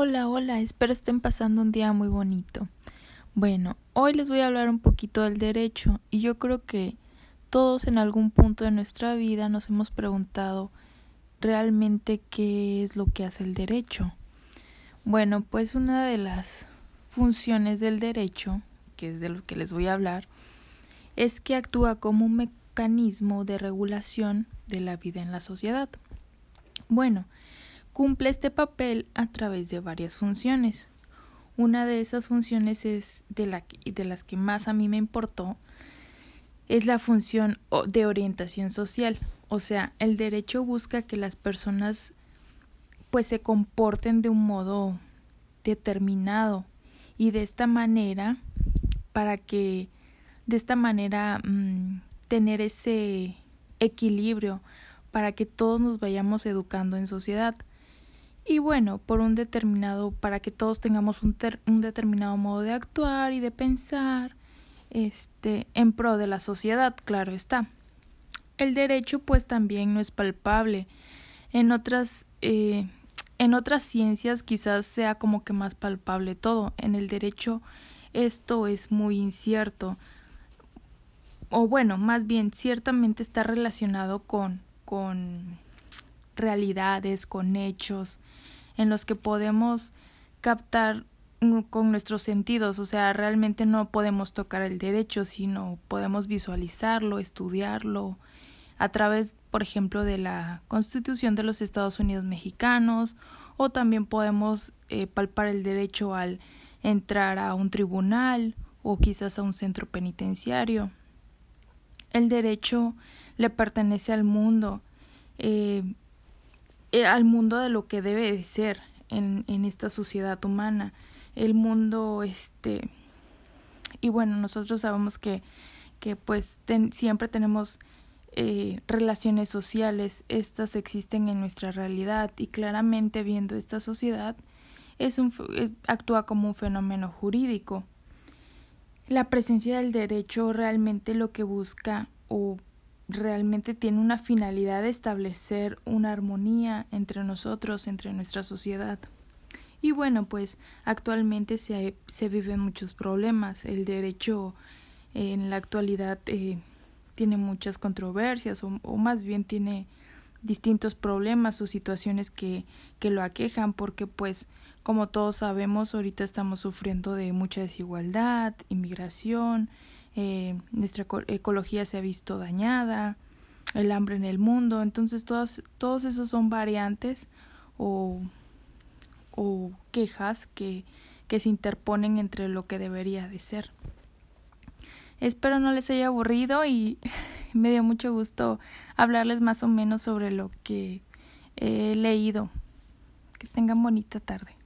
Hola, hola, espero estén pasando un día muy bonito. Bueno, hoy les voy a hablar un poquito del derecho y yo creo que todos en algún punto de nuestra vida nos hemos preguntado realmente qué es lo que hace el derecho. Bueno, pues una de las funciones del derecho, que es de lo que les voy a hablar, es que actúa como un mecanismo de regulación de la vida en la sociedad. Bueno, cumple este papel a través de varias funciones. Una de esas funciones es de, la, de las que más a mí me importó, es la función de orientación social. O sea, el derecho busca que las personas pues se comporten de un modo determinado y de esta manera para que de esta manera mm, tener ese equilibrio para que todos nos vayamos educando en sociedad y bueno, por un determinado, para que todos tengamos un, un determinado modo de actuar y de pensar, este, en pro de la sociedad, claro está. El derecho, pues, también no es palpable. En otras, eh, en otras ciencias quizás sea como que más palpable todo. En el derecho esto es muy incierto. O bueno, más bien, ciertamente está relacionado con, con realidades, con hechos, en los que podemos captar con nuestros sentidos, o sea, realmente no podemos tocar el derecho, sino podemos visualizarlo, estudiarlo a través, por ejemplo, de la Constitución de los Estados Unidos mexicanos, o también podemos eh, palpar el derecho al entrar a un tribunal o quizás a un centro penitenciario. El derecho le pertenece al mundo. Eh, al mundo de lo que debe de ser en, en esta sociedad humana. El mundo, este, y bueno, nosotros sabemos que, que pues siempre tenemos eh, relaciones sociales, estas existen en nuestra realidad y claramente viendo esta sociedad es un, actúa como un fenómeno jurídico. La presencia del derecho realmente lo que busca o realmente tiene una finalidad de establecer una armonía entre nosotros, entre nuestra sociedad. Y bueno, pues actualmente se, se viven muchos problemas. El derecho eh, en la actualidad eh, tiene muchas controversias o, o, más bien tiene distintos problemas o situaciones que, que lo aquejan porque pues como todos sabemos ahorita estamos sufriendo de mucha desigualdad, inmigración, eh, nuestra ecología se ha visto dañada, el hambre en el mundo, entonces todas, todos esos son variantes o, o quejas que, que se interponen entre lo que debería de ser. Espero no les haya aburrido y me dio mucho gusto hablarles más o menos sobre lo que he leído. Que tengan bonita tarde.